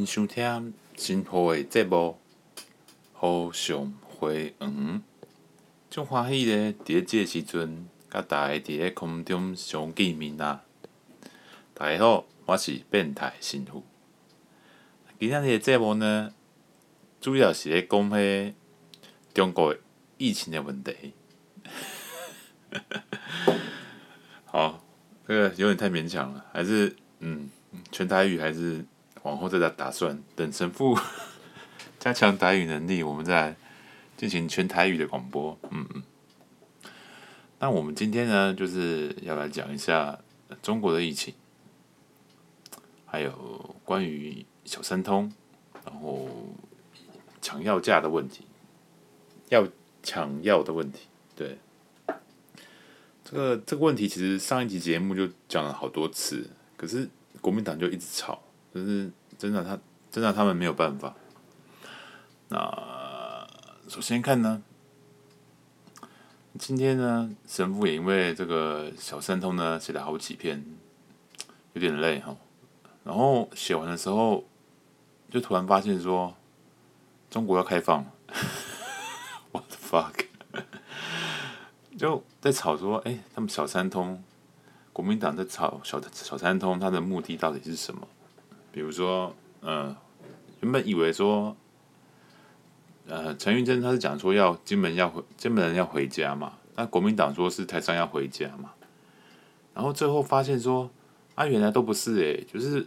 欢迎收听新播的节目《好上回黄》，真欢喜咧！伫咧即个时阵，甲大家伫咧空中相见面啦。大家好，我是变态神父。今天的节目呢，主要是咧讲迄中国疫情的问题。好，这个有点太勉强了，还是嗯，全台语还是。往后再打打算，等神父 加强台语能力，我们再进行全台语的广播。嗯嗯。那我们今天呢，就是要来讲一下中国的疫情，还有关于小三通，然后抢药价的问题，要抢药的问题。对，这个这个问题其实上一集节目就讲了好多次，可是国民党就一直吵。就是真的，他真的他们没有办法。那首先看呢，今天呢，神父也因为这个小三通呢写了好几篇，有点累哈。然后写完的时候，就突然发现说，中国要开放，What the fuck？就在吵说，哎，他们小三通，国民党在吵小小三通，他的目的到底是什么？比如说，呃，原本以为说，呃，陈玉珍他是讲说要金门要回金门人要回家嘛，那国民党说是台商要回家嘛，然后最后发现说，啊，原来都不是诶、就是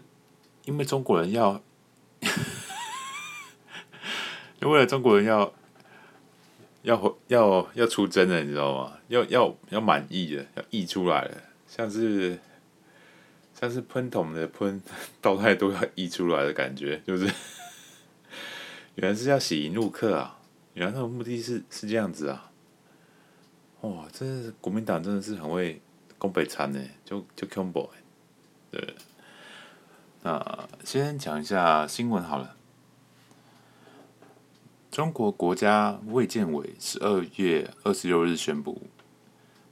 因为中国人要，因为中国人要要回要要出征了，你知道吗？要要要满意了，要溢出来了，像是。但是喷桶的喷 倒太多要溢出来的感觉，就是 原来是要洗迎陆客啊！原来他的目的是是这样子啊！哇，这是国民党真的是很会攻北餐呢，就就 combo 对。那先讲一下新闻好了。中国国家卫健委十二月二十六日宣布，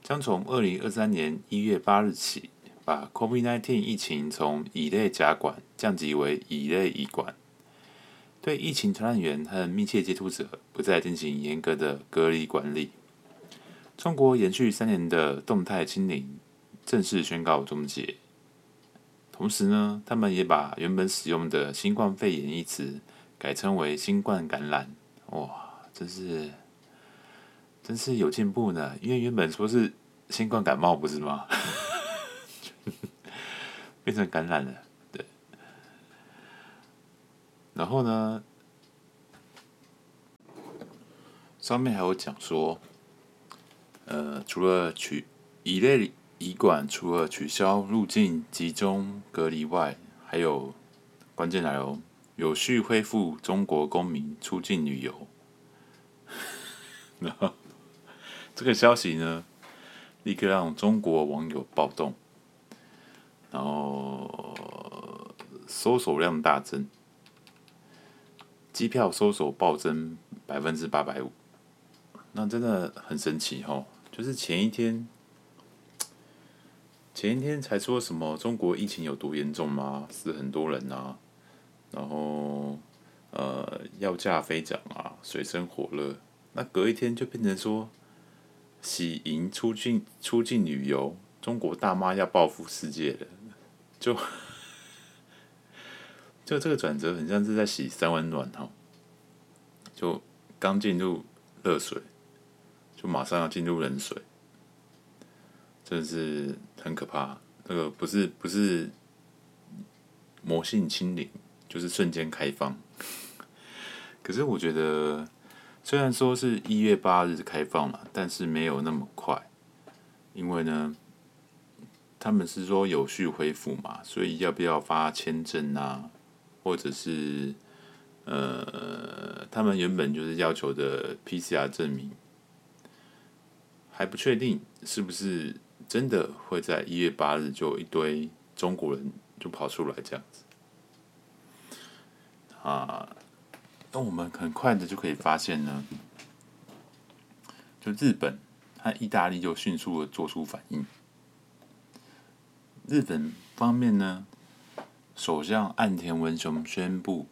将从二零二三年一月八日起。把 COVID-19 疫情从乙类甲管降级为乙类乙管，对疫情传染源和密切接触者不再进行严格的隔离管理。中国延续三年的动态清零正式宣告终结。同时呢，他们也把原本使用的“新冠肺炎”一词改称为“新冠感染”。哇，真是真是有进步呢！因为原本说是新冠感冒，不是吗？变成感染了，对。然后呢，上面还有讲说，呃，除了取乙类乙管，除了取消入境集中隔离外，还有关键来哦，有序恢复中国公民出境旅游。然后这个消息呢，立刻让中国网友暴动。然后搜索量大增，机票搜索暴增百分之八百五，那真的很神奇哦。就是前一天，前一天才说什么中国疫情有多严重吗？死很多人啊，然后呃药价飞涨啊，水深火热。那隔一天就变成说喜迎出境出境旅游，中国大妈要报复世界了。就 就这个转折很像是在洗三温暖哈，就刚进入热水，就马上要进入冷水，真的是很可怕。这个不是不是魔性清零，就是瞬间开放。可是我觉得，虽然说是一月八日开放了，但是没有那么快，因为呢。他们是说有序恢复嘛，所以要不要发签证啊？或者是呃，他们原本就是要求的 PCR 证明，还不确定是不是真的会在一月八日就一堆中国人就跑出来这样子啊？那我们很快的就可以发现呢，就日本和意大利就迅速的做出反应。日本方面呢，首相岸田文雄宣布，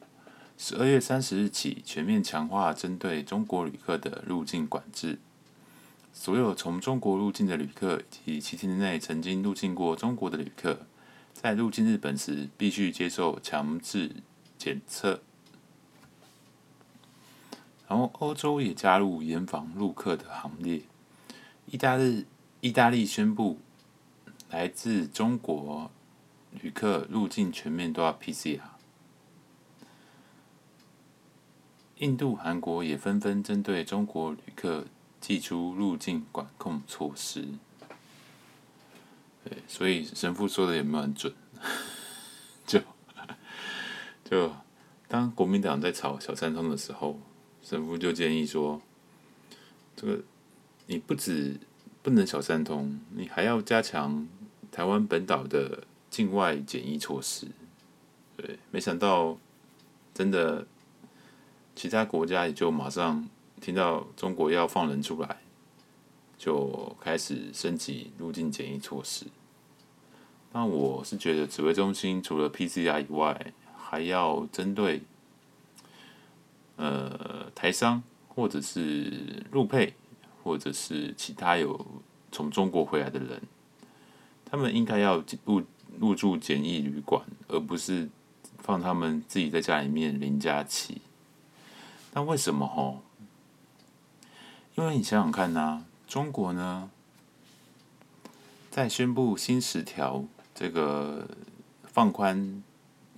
十二月三十日起全面强化针对中国旅客的入境管制。所有从中国入境的旅客以及七天内曾经入境过中国的旅客，在入境日本时必须接受强制检测。然后，欧洲也加入严防入客的行列。意大利意大利宣布，来自中国旅客入境全面都要 PCR。印度、韩国也纷纷针对中国旅客祭出入境管控措施。对，所以神父说的有没有很准？就就当国民党在炒小三通的时候，神父就建议说，这个你不止。不能小三通，你还要加强台湾本岛的境外检疫措施。对，没想到真的，其他国家也就马上听到中国要放人出来，就开始升级入境检疫措施。那我是觉得指挥中心除了 PCR 以外，还要针对呃台商或者是陆配。或者是其他有从中国回来的人，他们应该要入入住简易旅馆，而不是放他们自己在家里面零加七。那为什么？吼，因为你想想看呐、中国呢，在宣布新十条这个放宽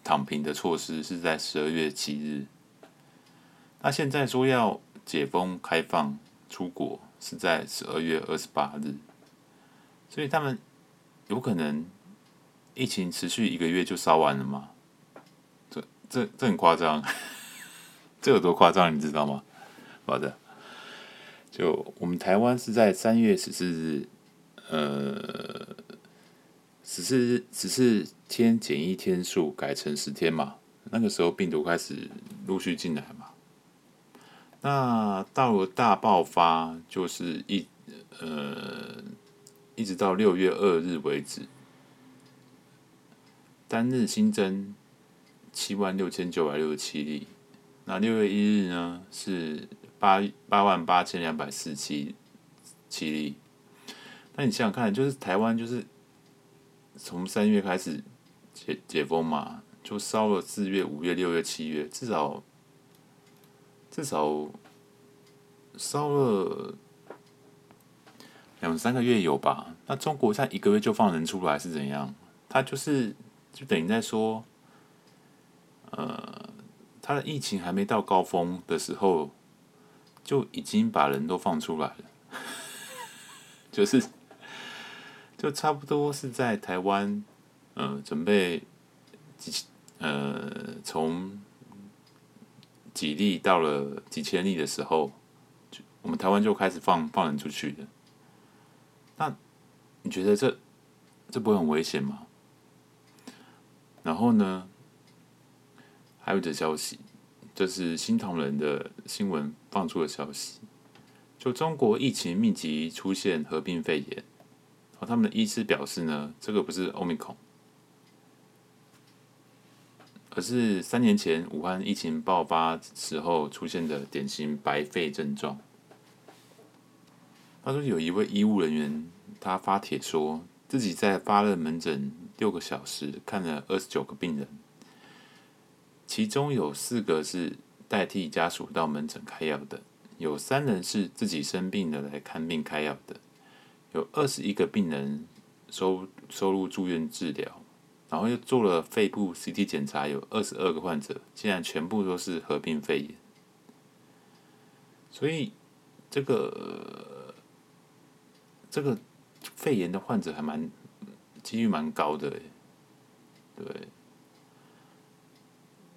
躺平的措施是在十二月七日，那现在说要解封开放出国。是在十二月二十八日，所以他们有可能疫情持续一个月就烧完了吗？这这这很夸张，这有多夸张你知道吗？好的，就我们台湾是在三月十四日，呃，十四日十四天检疫天数改成十天嘛，那个时候病毒开始陆续进来嘛。那到了大爆发，就是一呃，一直到六月二日为止，单日新增七万六千九百六十七例。那六月一日呢，是八八万八千两百四七七例。那你想想看，就是台湾就是从三月开始解解封嘛，就烧了四月、五月、六月、七月，至少。至少烧了两三个月有吧？那中国在一个月就放人出来是怎样？他就是就等于在说，呃，他的疫情还没到高峰的时候，就已经把人都放出来了，就是就差不多是在台湾，呃，准备几呃从。几例到了几千例的时候，就我们台湾就开始放放人出去的。那你觉得这这不会很危险吗？然后呢，还有一则消息，这是新唐人的新闻放出的消息，就中国疫情密集出现合并肺炎，然后他们的医师表示呢，这个不是 Omicron。而是三年前武汉疫情爆发时候出现的典型白肺症状。他说有一位医务人员，他发帖说自己在发热门诊六个小时看了二十九个病人，其中有四个是代替家属到门诊开药的，有三人是自己生病了来看病开药的，有二十一个病人收收入住院治疗。然后又做了肺部 CT 检查，有二十二个患者，竟然全部都是合并肺炎。所以这个这个肺炎的患者还蛮几率蛮高的，对。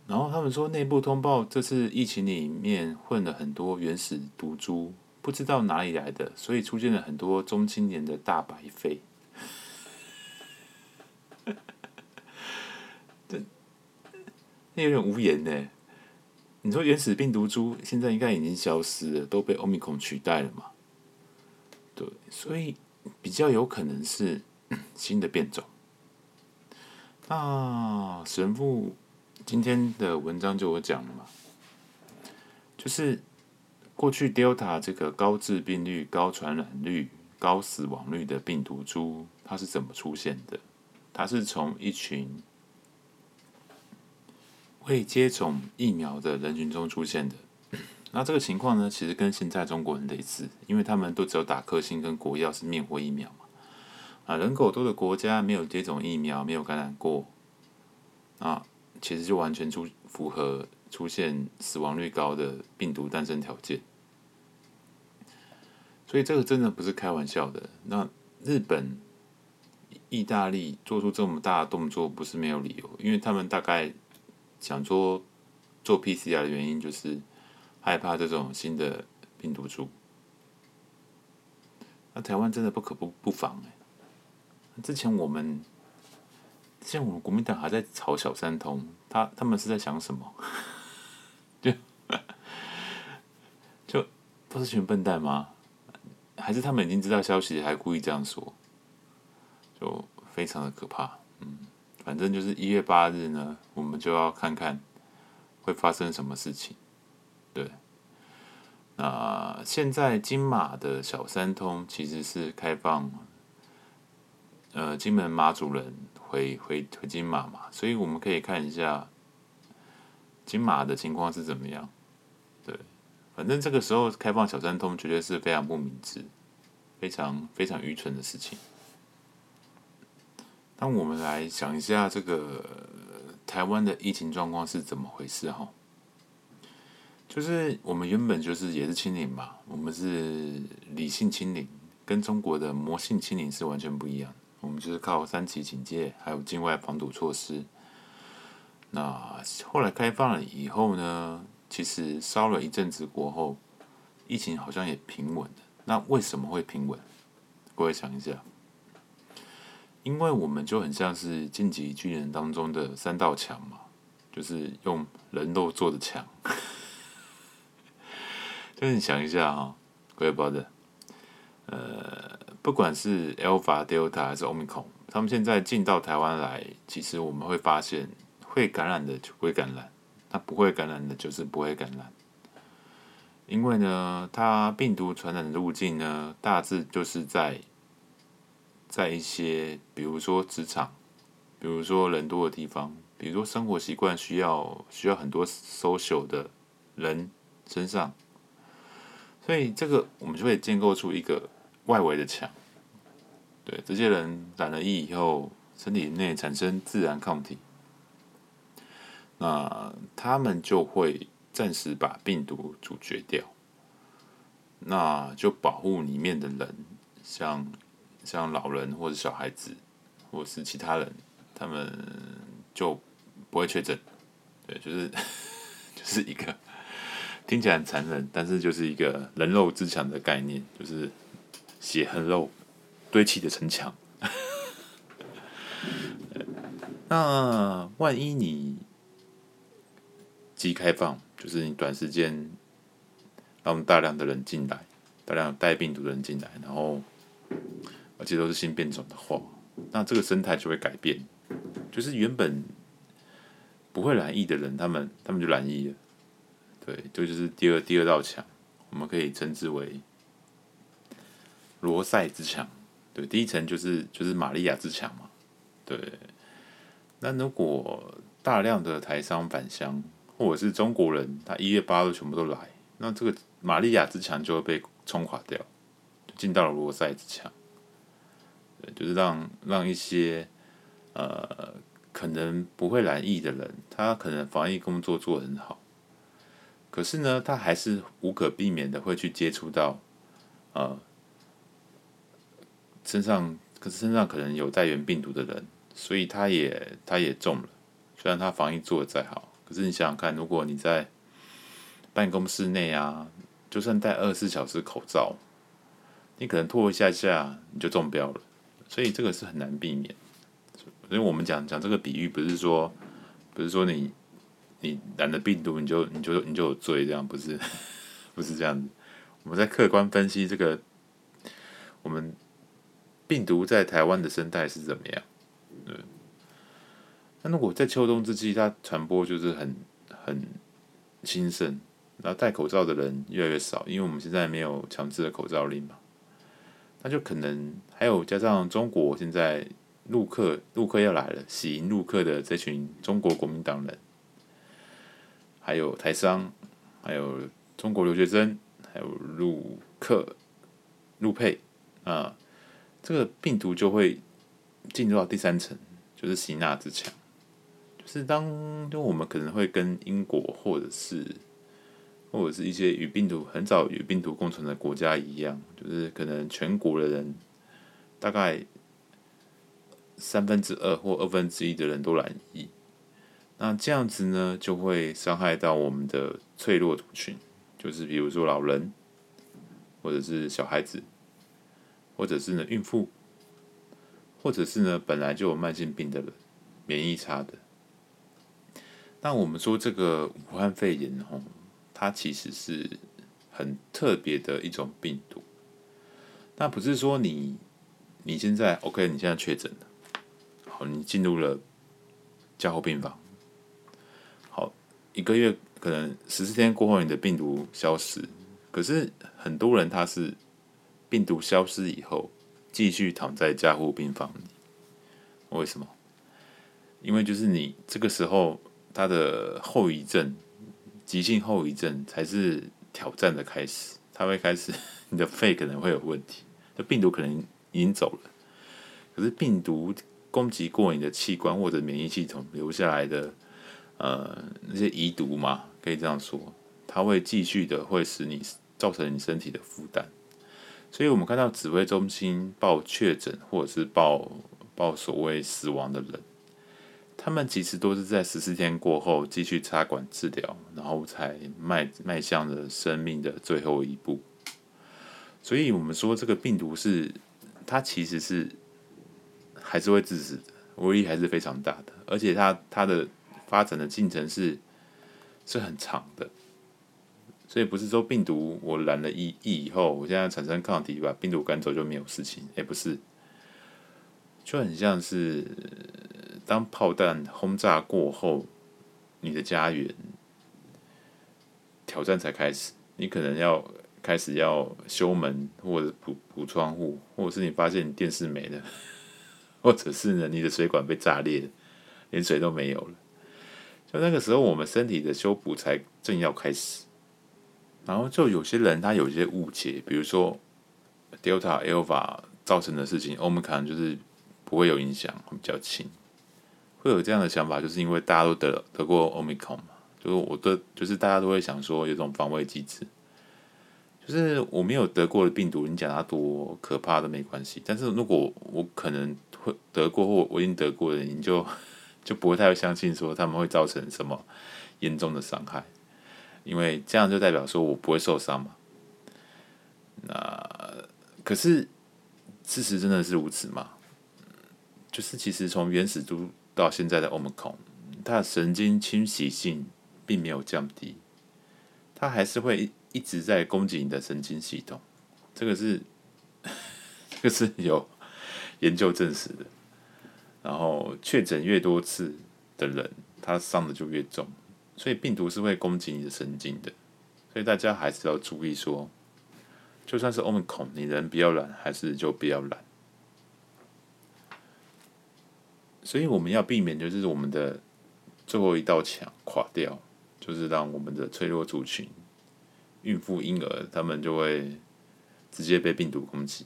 然后他们说内部通报，这次疫情里面混了很多原始毒株，不知道哪里来的，所以出现了很多中青年的大白肺。那有点无言呢。你说原始病毒株现在应该已经消失了，都被欧米孔取代了嘛？对，所以比较有可能是新的变种。那神父今天的文章就我讲了嘛，就是过去 Delta 这个高致病率、高传染率、高死亡率的病毒株，它是怎么出现的？它是从一群未接种疫苗的人群中出现的。那这个情况呢，其实跟现在中国很类似，因为他们都只有打科兴跟国药是灭活疫苗嘛。啊，人口多的国家没有接种疫苗，没有感染过，啊，其实就完全出符合出现死亡率高的病毒诞生条件。所以这个真的不是开玩笑的。那日本、意大利做出这么大的动作，不是没有理由，因为他们大概想说做 PCR 的原因就是。害怕这种新的病毒株，那台湾真的不可不不防哎。之前我们，之前我们国民党还在吵小三通，他他们是在想什么？就 就都是群笨蛋吗？还是他们已经知道消息，还故意这样说？就非常的可怕。嗯，反正就是一月八日呢，我们就要看看会发生什么事情。对，那现在金马的小三通其实是开放，呃，金门马祖人回回回金马嘛，所以我们可以看一下金马的情况是怎么样。对，反正这个时候开放小三通绝对是非常不明智、非常非常愚蠢的事情。那我们来想一下，这个台湾的疫情状况是怎么回事？哈。就是我们原本就是也是清零嘛，我们是理性清零，跟中国的魔性清零是完全不一样。我们就是靠三级警戒，还有境外防堵措施。那后来开放了以后呢，其实烧了一阵子过后，疫情好像也平稳了。那为什么会平稳？各位想一下，因为我们就很像是晋级巨人当中的三道墙嘛，就是用人肉做的墙。就是你想一下哈，各位宝的，呃，不管是 Alpha、Delta 还是 Omicron，他们现在进到台湾来，其实我们会发现，会感染的就会感染，那不会感染的就是不会感染。因为呢，它病毒传染的路径呢，大致就是在在一些，比如说职场，比如说人多的地方，比如说生活习惯需要需要很多 social 的人身上。所以这个我们就会建构出一个外围的墙，对，这些人染了疫以后，身体内产生自然抗体，那他们就会暂时把病毒阻绝掉，那就保护里面的人，像像老人或者小孩子，或是其他人，他们就不会确诊，对，就是 就是一个。听起来很残忍，但是就是一个人肉之墙的概念，就是血和肉堆砌的城墙。那万一你即开放，就是你短时间让大量的人进来，大量带病毒的人进来，然后而且都是新变种的话，那这个生态就会改变，就是原本不会染疫的人，他们他们就染疫了。对，这就，是第二第二道墙，我们可以称之为罗塞之墙。对，第一层就是就是玛利亚之墙嘛。对，那如果大量的台商返乡，或者是中国人，他一月八日全部都来，那这个玛利亚之墙就会被冲垮掉，就进到了罗塞之墙。对，就是让让一些呃可能不会染疫的人，他可能防疫工作做得很好。可是呢，他还是无可避免的会去接触到，呃，身上可是身上可能有带原病毒的人，所以他也他也中了。虽然他防疫做的再好，可是你想想看，如果你在办公室内啊，就算戴二十四小时口罩，你可能脱一下下你就中标了。所以这个是很难避免。所以我们讲讲这个比喻，不是说不是说你。你染了病毒，你就你就你就有罪，这样不是 不是这样子。我们在客观分析这个，我们病毒在台湾的生态是怎么样？对。那如果在秋冬之际，它传播就是很很兴盛，然后戴口罩的人越来越少，因为我们现在没有强制的口罩令嘛，那就可能还有加上中国现在陆客陆客要来了，喜迎陆客的这群中国国民党人，还有台商，还有中国留学生，还有陆客陆配啊，这个病毒就会进入到第三层，就是吸纳之墙。是当就我们可能会跟英国或者是或者是一些与病毒很早与病毒共存的国家一样，就是可能全国的人大概三分之二或二分之一的人都染疫，那这样子呢就会伤害到我们的脆弱族群，就是比如说老人，或者是小孩子，或者是呢孕妇，或者是呢本来就有慢性病的人，免疫差的。那我们说这个武汉肺炎哦，它其实是很特别的一种病毒。那不是说你你现在 OK，你现在确诊了，好，你进入了加护病房，一个月可能十四天过后，你的病毒消失。可是很多人他是病毒消失以后，继续躺在加护病房里。为什么？因为就是你这个时候。他的后遗症，急性后遗症才是挑战的开始。他会开始，你的肺可能会有问题，这病毒可能已经走了。可是病毒攻击过你的器官或者免疫系统留下来的，呃，那些遗毒嘛，可以这样说，它会继续的会使你造成你身体的负担。所以我们看到指挥中心报确诊或者是报报所谓死亡的人。他们其实都是在十四天过后继续插管治疗，然后才迈迈向了生命的最后一步。所以，我们说这个病毒是它其实是还是会致死的，威力还是非常大的，而且它它的发展的进程是是很长的。所以不是说病毒我染了疫疫以后，我现在产生抗体把病毒赶走就没有事情，也不是，就很像是。当炮弹轰炸过后，你的家园挑战才开始。你可能要开始要修门，或者补补窗户，或者是你发现你电视没了，或者是呢你的水管被炸裂，连水都没有了。就那个时候，我们身体的修补才正要开始。然后就有些人他有一些误解，比如说 Delta、Alpha 造成的事情，我们可能就是不会有影响，会比较轻。会有这样的想法，就是因为大家都得得过 Omicron 嘛，就是我的，就是大家都会想说有种防卫机制，就是我没有得过的病毒，你讲它多可怕都没关系。但是如果我可能会得过或我已经得过的，你就就不会太相信说他们会造成什么严重的伤害，因为这样就代表说我不会受伤嘛。那可是事实真的是如此吗？就是其实从原始都到现在的 Omicron，它的神经侵袭性并没有降低，它还是会一直在攻击你的神经系统。这个是，这个是有研究证实的。然后确诊越多次的人，他伤的就越重。所以病毒是会攻击你的神经的。所以大家还是要注意说，就算是 Omicron，你人比较懒，还是就比较懒。所以我们要避免，就是我们的最后一道墙垮掉，就是让我们的脆弱族群、孕妇、婴儿，他们就会直接被病毒攻击。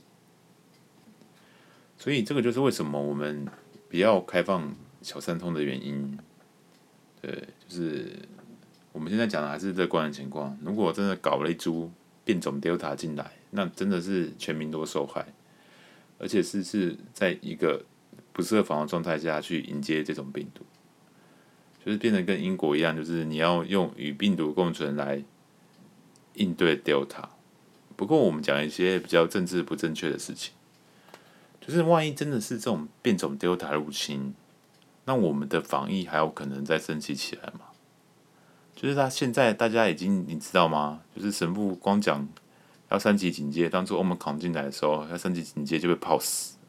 所以这个就是为什么我们不要开放小三通的原因。对，就是我们现在讲的还是乐观的情况。如果真的搞了一株变种 Delta 进来，那真的是全民都受害，而且是是在一个。不设防的状态下去迎接这种病毒，就是变得跟英国一样，就是你要用与病毒共存来应对 Delta。不过我们讲一些比较政治不正确的事情，就是万一真的是这种变种 Delta 入侵，那我们的防疫还有可能再升级起来吗？就是他现在大家已经你知道吗？就是神父光讲要三级警戒，当初我们扛进来的时候要三级警戒就被泡死。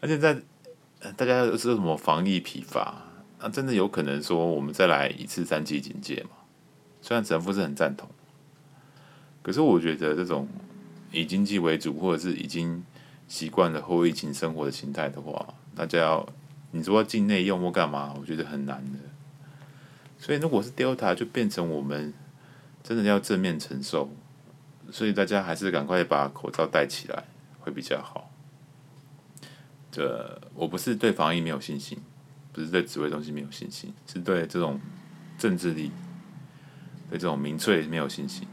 而且在大家是什么防疫疲乏？那真的有可能说我们再来一次三级警戒吗？虽然神父是很赞同，可是我觉得这种以经济为主，或者是已经习惯了后疫情生活的形态的话，大家要你说要境内用或干嘛，我觉得很难的。所以如果是 Delta，就变成我们真的要正面承受。所以大家还是赶快把口罩戴起来，会比较好。这我不是对防疫没有信心。不是对指挥中心没有信心，是对这种政治力、对这种民粹没有信心。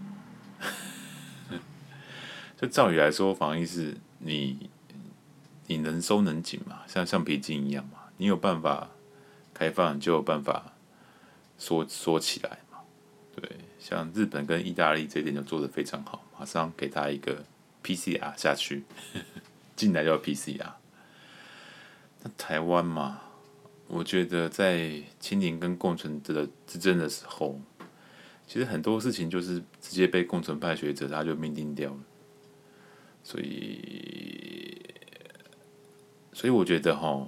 就照理来说，防疫是你你能收能紧嘛，像橡皮筋一样嘛，你有办法开放，就有办法缩缩起来嘛。对，像日本跟意大利这一点就做得非常好，马上给他一个 PCR 下去，进来就 PCR。那台湾嘛？我觉得在清零跟共存的之争的时候，其实很多事情就是直接被共存派学者他就命定掉了。所以，所以我觉得哈，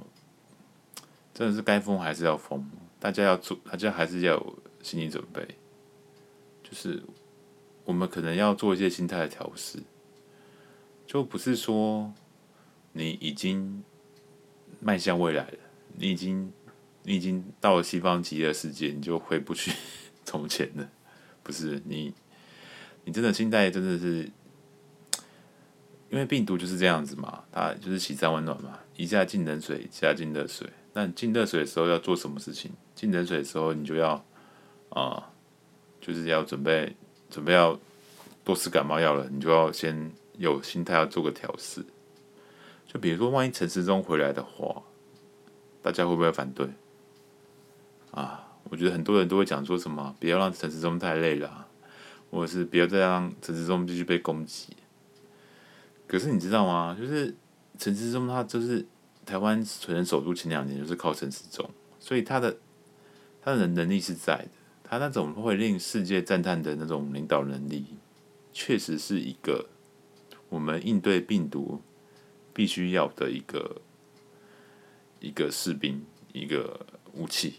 真的是该封还是要封，大家要做，大家还是要有心理准备，就是我们可能要做一些心态的调试，就不是说你已经迈向未来了。你已经，你已经到了西方极乐世界，你就回不去 从前了。不是你，你真的心态真的是，因为病毒就是这样子嘛，它就是喜三温暖嘛，一下进冷水，一下进热水。那你进热水的时候要做什么事情？进冷水的时候你就要啊、就是要准备准备要多吃感冒药了，你就要先有心态要做个调试。就比如说，万一陈时中回来的话。大家会不会反对？啊，我觉得很多人都会讲说什么，不要让陈时中太累了啊，或者是不要再让陈时中继续被攻击。可是你知道吗？就是陈时中他就是台湾可能守住前两年就是靠陈时中，所以他的他的能力是在的，他那种会令世界赞叹的那种领导能力，确实是一个我们应对病毒必须要的一个。一个士兵，一个武器，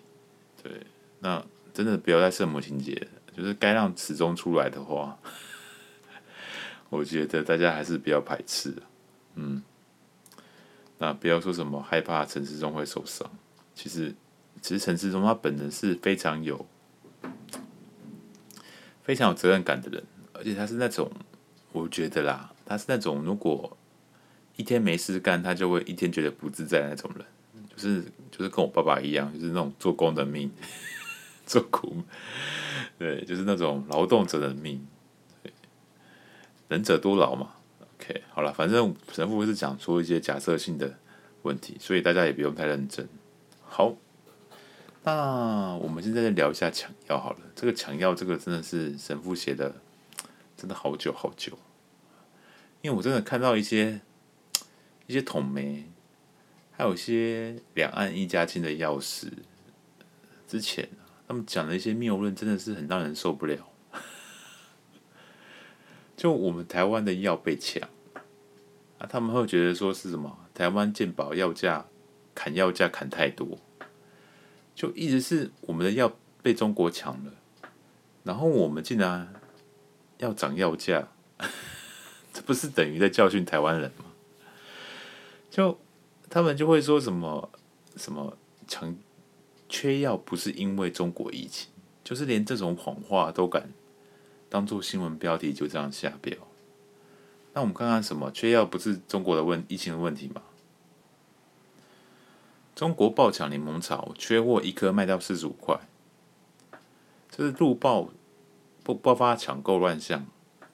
对，那真的不要再圣母情节，就是该让始终出来的话，我觉得大家还是比较排斥，嗯，那不要说什么害怕陈时中会受伤，其实，其实陈时中他本人是非常有非常有责任感的人，而且他是那种，我觉得啦，他是那种如果一天没事干，他就会一天觉得不自在那种人。就是就是跟我爸爸一样，就是那种做工的命，做苦，对，就是那种劳动者的命，能者多劳嘛。OK，好了，反正神父是讲出一些假设性的问题，所以大家也不用太认真。好，那我们现在再聊一下抢药好了。这个抢药，这个真的是神父写的，真的好久好久，因为我真的看到一些一些统媒。还有一些两岸一家亲的药师，之前他们讲的一些谬论，真的是很让人受不了。就我们台湾的药被抢，啊，他们会觉得说是什么？台湾健保药价砍药价砍太多，就一直是我们的药被中国抢了，然后我们竟然要涨药价，这不是等于在教训台湾人吗？就。他们就会说什么什么强缺药不是因为中国疫情，就是连这种谎话都敢当做新闻标题就这样下标。那我们看看什么缺药不是中国的问疫情的问题吗？中国爆抢柠檬草，缺货一颗卖到四十五块，这是路爆不爆发抢购乱象，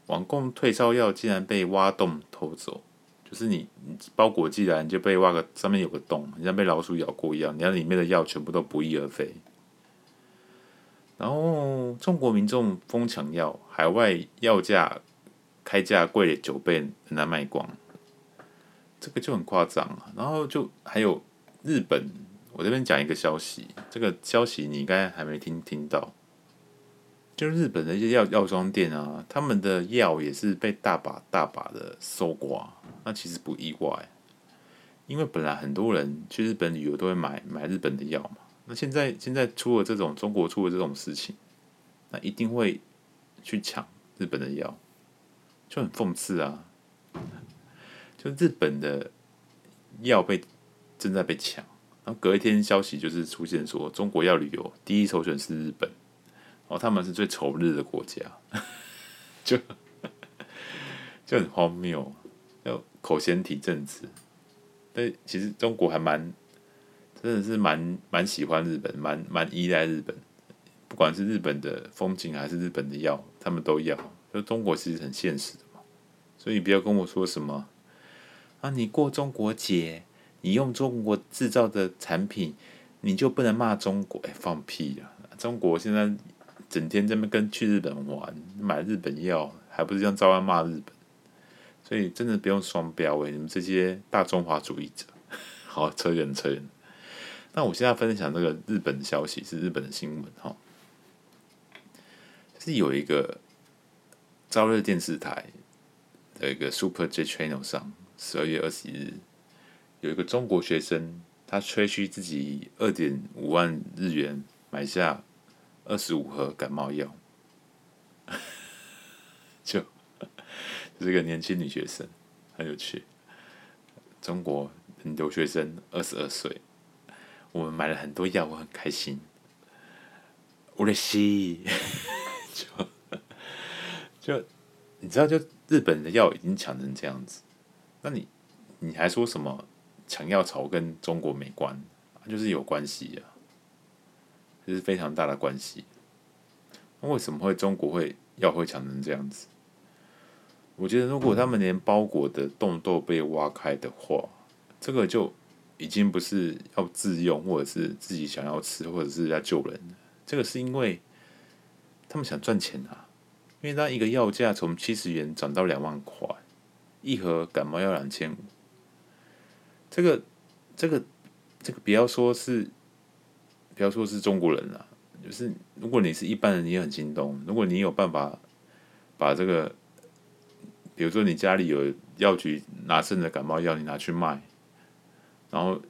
网购退烧药竟然被挖洞偷走。就是你，包裹寄来，你就被挖个上面有个洞，像被老鼠咬过一样，你看里面的药全部都不翼而飞。然后中国民众疯抢药，海外药价开价贵了九倍，很难卖光，这个就很夸张啊。然后就还有日本，我这边讲一个消息，这个消息你应该还没听听到。就日本的一些药药妆店啊，他们的药也是被大把大把的搜刮，那其实不意外，因为本来很多人去日本旅游都会买买日本的药嘛，那现在现在出了这种中国出了这种事情，那一定会去抢日本的药，就很讽刺啊！就日本的药被正在被抢，然后隔一天消息就是出现说中国要旅游，第一首选是日本，哦，他们是最仇日的国家，就就很荒谬。要口嫌体正直，但其实中国还蛮，真的是蛮蛮喜欢日本，蛮蛮依赖日本，不管是日本的风景还是日本的药，他们都要。就中国其实很现实的嘛，所以你不要跟我说什么啊，你过中国节，你用中国制造的产品，你就不能骂中国？哎，放屁啊！中国现在整天在那边跟去日本玩，买日本药，还不是这样照样骂日本？所以真的不用双标哎，你们这些大中华主义者，好扯远扯远。那我现在分享这个日本的消息是日本的新闻哈，是有一个朝日电视台的一个 Super J Channel 上，十二月二十一日有一个中国学生，他吹嘘自己二点五万日元买下二十五盒感冒药，就。是一个年轻女学生，很有趣。中国留学生二十二岁，我们买了很多药，我很开心。我的西，就就你知道，就日本的药已经抢成这样子，那你你还说什么抢药潮跟中国没关？就是有关系呀，这是非常大的关系。那为什么会中国会药会抢成这样子？我觉得，如果他们连包裹的洞都被挖开的话，这个就已经不是要自用，或者是自己想要吃，或者是要救人。这个是因为他们想赚钱啊！因为他一个药价从七十元涨到两万块，一盒感冒药两千五。这个、这个、这个，不要说是，不要说是中国人了，就是如果你是一般人，你也很心动。如果你有办法把这个。比如说，你家里有药局拿剩的感冒药，你拿去卖，然后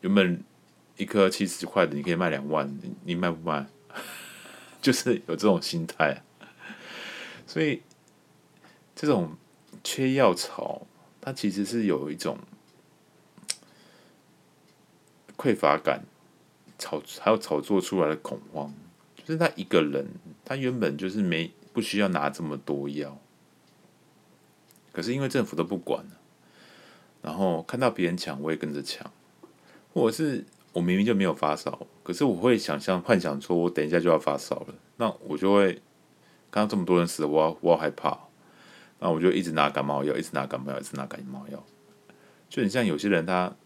原本一颗七十块的，你可以卖两万，你你卖不卖？就是有这种心态，所以这种缺药潮，它其实是有一种匮乏感，炒还有炒作出来的恐慌，就是他一个人，他原本就是没不需要拿这么多药。可是因为政府都不管，然后看到别人抢，我也跟着抢，或者是我明明就没有发烧，可是我会想象幻想说，我等一下就要发烧了，那我就会看到这么多人死了，我要我要害怕，那我就一直拿感冒药，一直拿感冒药，一直拿感冒药，就很像有些人他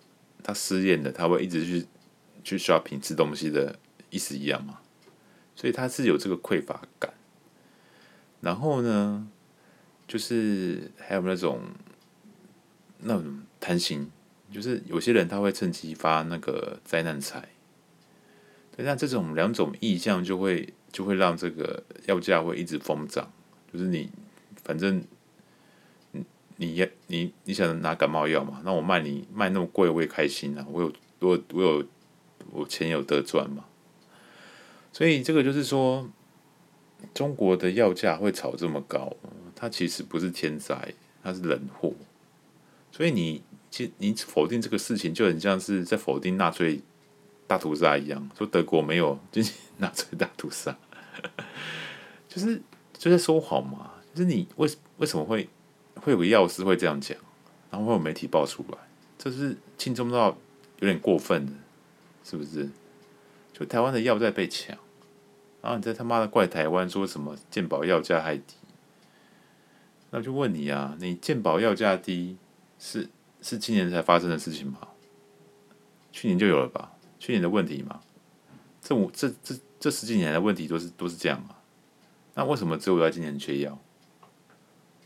他失恋的，他会一直去去 shopping 吃东西的意思一样嘛，所以他是有这个匮乏感，然后呢？就是还有那种那种贪心，就是有些人他会趁机发那个灾难财，对，那这种两种意向就会就会让这个药价会一直疯涨。就是你反正你你你你想拿感冒药嘛，那我卖你卖那么贵，我也开心啊，我有我我有我钱有得赚嘛。所以这个就是说，中国的药价会炒这么高。它其实不是天灾，它是人祸，所以你其实你否定这个事情，就很像是在否定纳粹大屠杀一样，说德国没有进行 纳粹大屠杀，就是就在说谎嘛。就是你为为什么会会有个药师会这样讲，然后会有媒体爆出来，这是轻松到有点过分的，是不是？就台湾的药在被抢，然后你在他妈的怪台湾说什么健保药价还低。那我就问你啊，你健保药价低是是今年才发生的事情吗？去年就有了吧？去年的问题嘛？这五这这这十几年的问题都是都是这样啊。那为什么只有在今年缺药？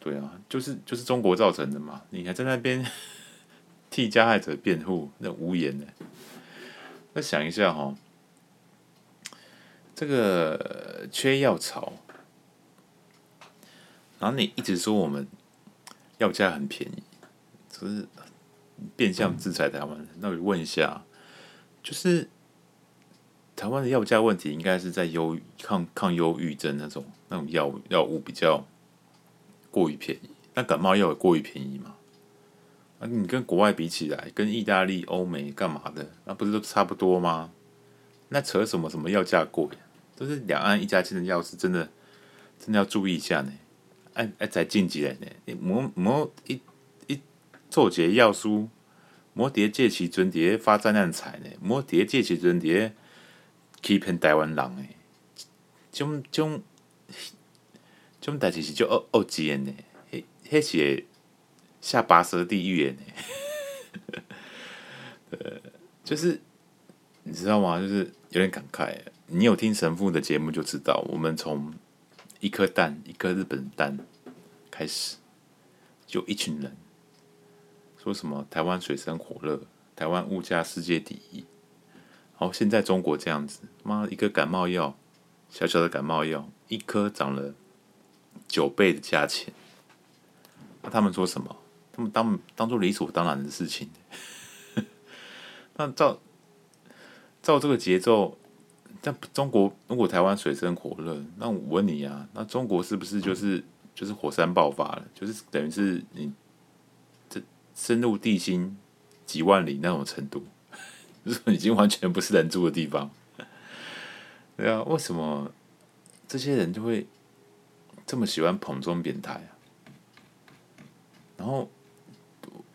对啊，就是就是中国造成的嘛。你还在那边 替加害者辩护，那无言呢？那想一下哈、这个缺药潮。然后你一直说我们药价很便宜，就是变相制裁台湾人。那我问一下，就是台湾的药价问题，应该是在忧抗抗忧郁症那种那种药药物比较过于便宜，那感冒药也过于便宜嘛？啊，你跟国外比起来，跟意大利、欧美干嘛的，那不是都差不多吗？那扯什么什么药价贵？都是两岸一家亲的药，是真的，真的要注意一下呢。哎哎，才进几来呢？莫莫一一做节药书，莫迭借其尊迭发灾难财呢？莫迭借其尊迭欺骗台湾人诶，种种种代志是就恶恶极呢？迄迄是下拔舌地狱呢？呃，就是你知道吗？就是有点感慨。你有听神父的节目就知道，我们从。一颗蛋，一颗日本蛋，开始就一群人说什么台湾水深火热，台湾物价世界第一。好，现在中国这样子，妈一个感冒药，小小的感冒药，一颗涨了九倍的价钱。那他们说什么？他们当当做理所当然的事情。那照照这个节奏。但中国如果台湾水深火热，那我问你啊，那中国是不是就是就是火山爆发了？就是等于是你深入地心几万里那种程度，就是已经完全不是人住的地方。对啊，为什么这些人就会这么喜欢捧中扁台啊？然后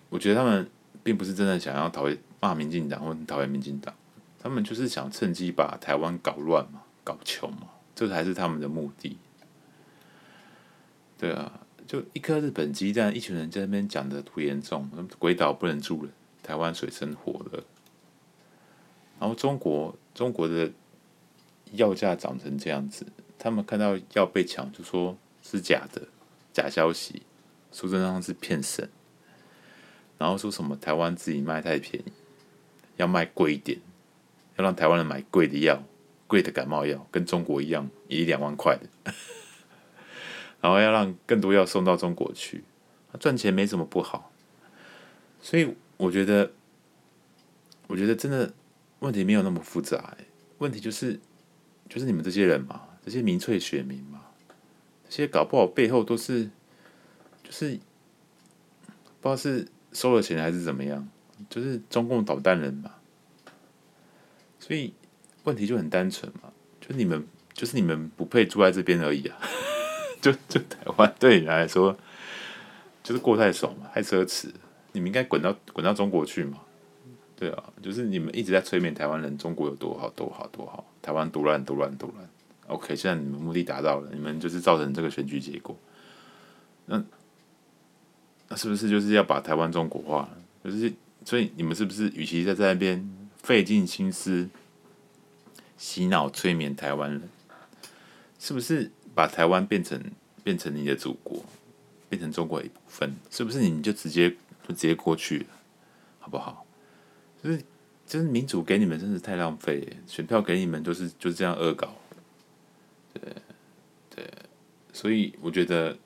我觉得他们并不是真的想要讨厌骂民进党或讨厌民进党。他们就是想趁机把台湾搞乱嘛，搞穷嘛，这才是他们的目的。对啊，就一颗日本鸡蛋，一群人在那边讲的多严重，鬼岛不能住了，台湾水深火热。然后中国中国的药价涨成这样子，他们看到药被抢，就说是假的，假消息，说真的是骗神。然后说什么台湾自己卖太便宜，要卖贵一点。要让台湾人买贵的药，贵的感冒药，跟中国一样，一两万块的。然后要让更多药送到中国去，赚钱没什么不好。所以我觉得，我觉得真的问题没有那么复杂。问题就是，就是你们这些人嘛，这些民粹选民嘛，这些搞不好背后都是，就是不知道是收了钱还是怎么样，就是中共捣蛋人嘛。所以问题就很单纯嘛，就你们就是你们不配住在这边而已啊，就 就台湾对你来说就是过太爽嘛，太奢侈，你们应该滚到滚到中国去嘛，对啊，就是你们一直在催眠台湾人，中国有多好多好多好，台湾独乱独乱独乱，OK，现在你们目的达到了，你们就是造成这个选举结果，那那是不是就是要把台湾中国化？就是所以你们是不是与其在在那边费尽心思？洗脑催眠台湾人，是不是把台湾变成变成你的祖国，变成中国的一部分？是不是你们就直接就直接过去了，好不好？就是就是民主给你们真是太浪费，选票给你们就是就是这样恶搞，对对，所以我觉得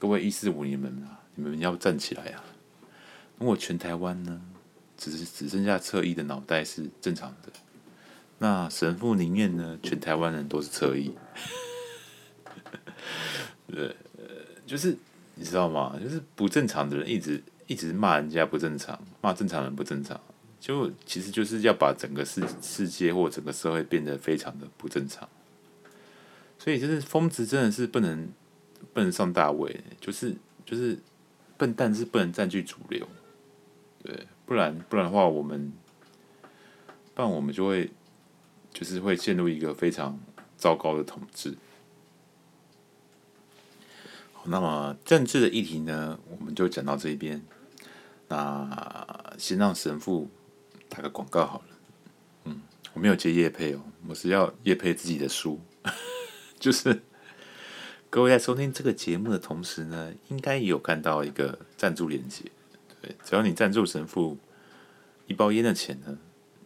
各位一四五你们啊，你们要站起来啊！如果全台湾呢，只是只剩下侧翼的脑袋是正常的。那神父宁愿呢，全台湾人都是侧翼，呃，就是你知道吗？就是不正常的人一直一直骂人家不正常，骂正常人不正常，就其实就是要把整个世世界或整个社会变得非常的不正常。所以就是疯子真的是不能不能上大位，就是就是笨蛋是不能占据主流，对，不然不然的话，我们不然我们就会。就是会陷入一个非常糟糕的统治。那么政治的议题呢，我们就讲到这边。那先让神父打个广告好了。嗯，我没有接叶配哦，我是要叶配自己的书。就是各位在收听这个节目的同时呢，应该也有看到一个赞助链接。对，只要你赞助神父一包烟的钱呢，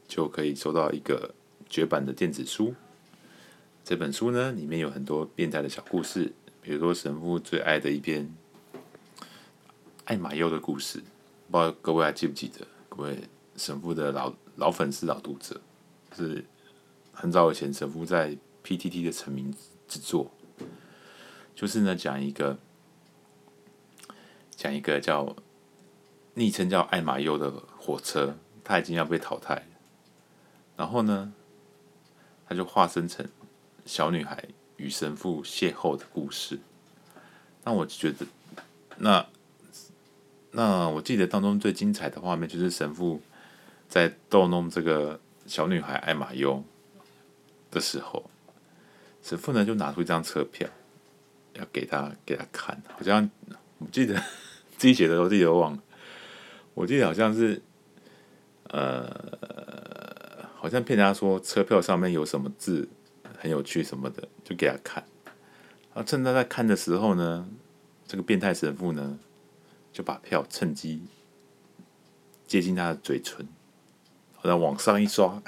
就可以收到一个。绝版的电子书，这本书呢，里面有很多变态的小故事，比如说神父最爱的一篇爱马优的故事，不知道各位还记不记得？各位神父的老老粉丝、老读者，是很早以前神父在 PTT 的成名之作，就是呢讲一个讲一个叫昵称叫艾玛优的火车，它已经要被淘汰。然后呢，他就化身成小女孩与神父邂逅的故事。那我觉得，那那我记得当中最精彩的画面就是神父在逗弄这个小女孩艾玛优的时候，神父呢就拿出一张车票要给她给她看，好像我记得自己写的，我自己都忘了。我记得好像是呃。好像骗他说车票上面有什么字很有趣什么的，就给他看。然后趁他在看的时候呢，这个变态神父呢就把票趁机接近他的嘴唇，然后往上一刷，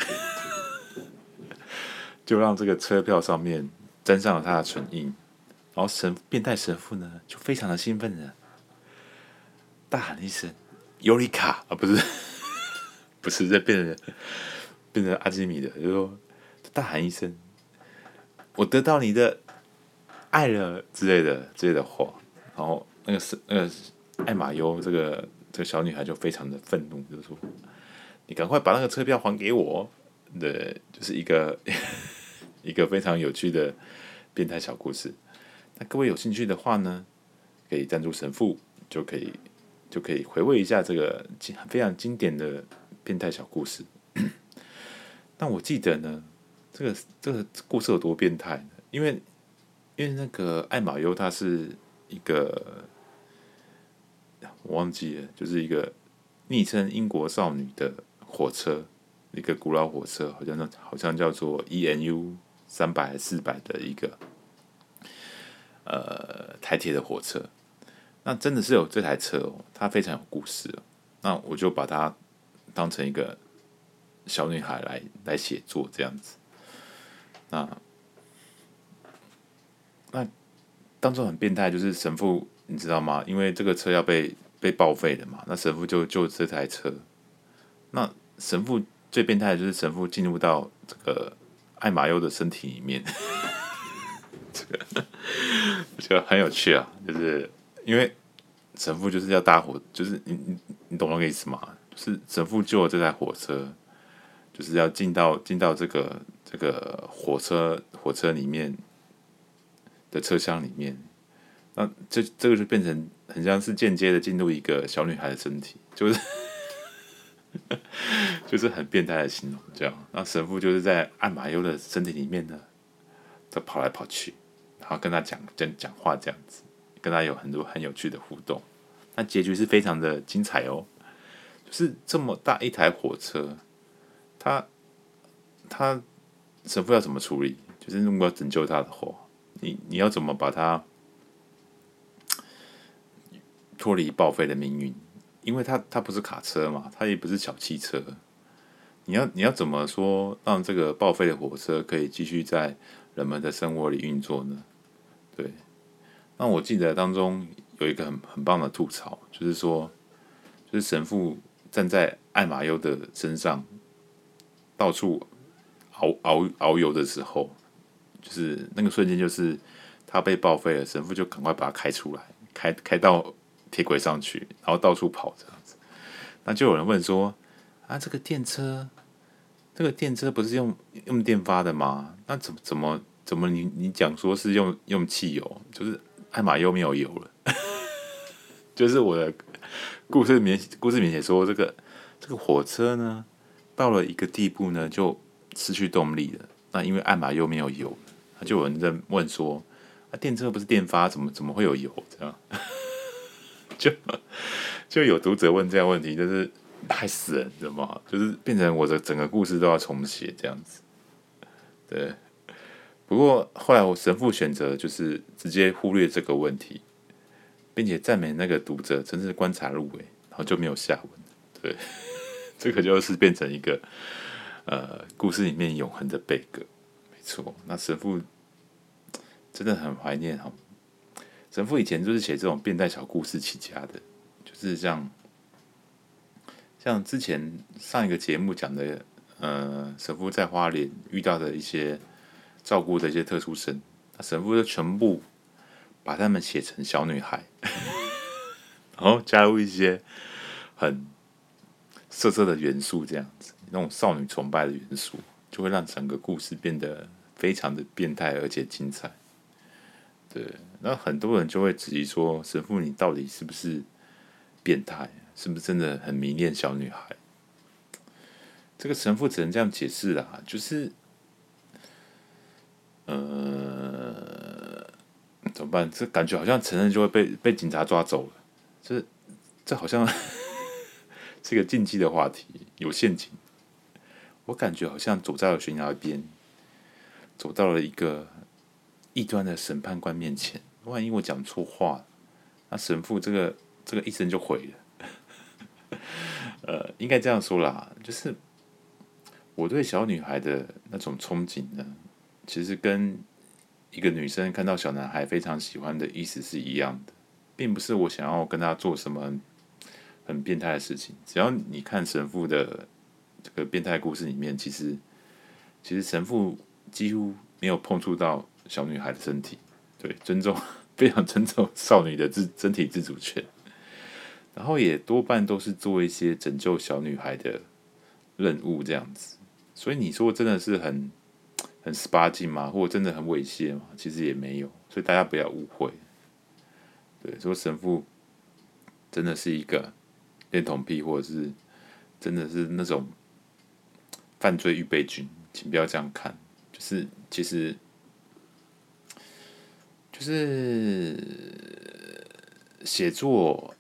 就让这个车票上面沾上了他的唇印。然后神变态神父呢就非常的兴奋的大喊一声“尤里卡”啊，不是 不是在变成。变成阿基米德，就说大喊一声：“我得到你的爱了”之类的之类的话。然后那个是那个艾玛优这个这个小女孩就非常的愤怒，就说：“你赶快把那个车票还给我！”对，就是一个 一个非常有趣的变态小故事。那各位有兴趣的话呢，可以赞助神父，就可以就可以回味一下这个经非常经典的变态小故事。但我记得呢，这个这个故事有多变态呢？因为因为那个艾玛优她是一个，我忘记了，就是一个昵称英国少女的火车，一个古老火车，好像那好像叫做 ENU 三百四百的一个呃台铁的火车。那真的是有这台车哦，它非常有故事哦。那我就把它当成一个。小女孩来来写作这样子，那那当中很变态，就是神父你知道吗？因为这个车要被被报废了嘛，那神父就救这台车。那神父最变态的就是神父进入到这个艾玛优的身体里面，这个我觉得很有趣啊，就是因为神父就是要搭火，就是你你你懂那个意思吗？就是神父救了这台火车。就是要进到进到这个这个火车火车里面的车厢里面，那这这个就变成很像是间接的进入一个小女孩的身体，就是 就是很变态的形容这样。那神父就是在艾玛优的身体里面呢，就跑来跑去，然后跟他讲讲讲话这样子，跟他有很多很有趣的互动。那结局是非常的精彩哦，就是这么大一台火车。他他神父要怎么处理？就是如果要拯救他的话，你你要怎么把他脱离报废的命运？因为他他不是卡车嘛，他也不是小汽车。你要你要怎么说让这个报废的火车可以继续在人们的生活里运作呢？对，那我记得当中有一个很很棒的吐槽，就是说，就是神父站在艾玛优的身上。到处遨遨遨游的时候，就是那个瞬间，就是他被报废了，神父就赶快把他开出来，开开到铁轨上去，然后到处跑这样子。那就有人问说：“啊，这个电车，这个电车不是用用电发的吗？那怎么怎么怎么你你讲说是用用汽油？就是艾玛又没有油了。”就是我的故事里面，故事里面写说这个这个火车呢。到了一个地步呢，就失去动力了。那因为艾玛又没有油，他就有人在问说：“啊，电车不是电发，怎么怎么会有油？”这样，就就有读者问这样问题，就是害死人，知道吗？就是变成我的整个故事都要重写这样子。对，不过后来我神父选择就是直接忽略这个问题，并且赞美那个读者真是观察入微，然后就没有下文。对。这个就是变成一个呃故事里面永恒的贝格，没错。那神父真的很怀念哈，神父以前就是写这种变态小故事起家的，就是像像之前上一个节目讲的，呃，神父在花莲遇到的一些照顾的一些特殊生，那神父就全部把他们写成小女孩，然后加入一些很色色的元素，这样子，那种少女崇拜的元素，就会让整个故事变得非常的变态而且精彩。对，那很多人就会质疑说，神父你到底是不是变态？是不是真的很迷恋小女孩？这个神父只能这样解释啦，就是，呃，怎么办？这感觉好像承认就会被被警察抓走了，这这好像 是一个禁忌的话题，有陷阱。我感觉好像走在了悬崖边，走到了一个异端的审判官面前。万一我讲错话，那神父这个这个一生就毁了。呃，应该这样说啦，就是我对小女孩的那种憧憬呢，其实跟一个女生看到小男孩非常喜欢的意思是一样的，并不是我想要跟他做什么很，很变态的事情。只要你看神父的。这个变态故事里面，其实其实神父几乎没有碰触到小女孩的身体，对，尊重，非常尊重少女的自身体自主权，然后也多半都是做一些拯救小女孩的任务这样子，所以你说真的是很很十八禁吗？或真的很猥亵吗？其实也没有，所以大家不要误会，对，说神父真的是一个恋童癖，或者是真的是那种。犯罪预备军，请不要这样看。就是其实，就是写作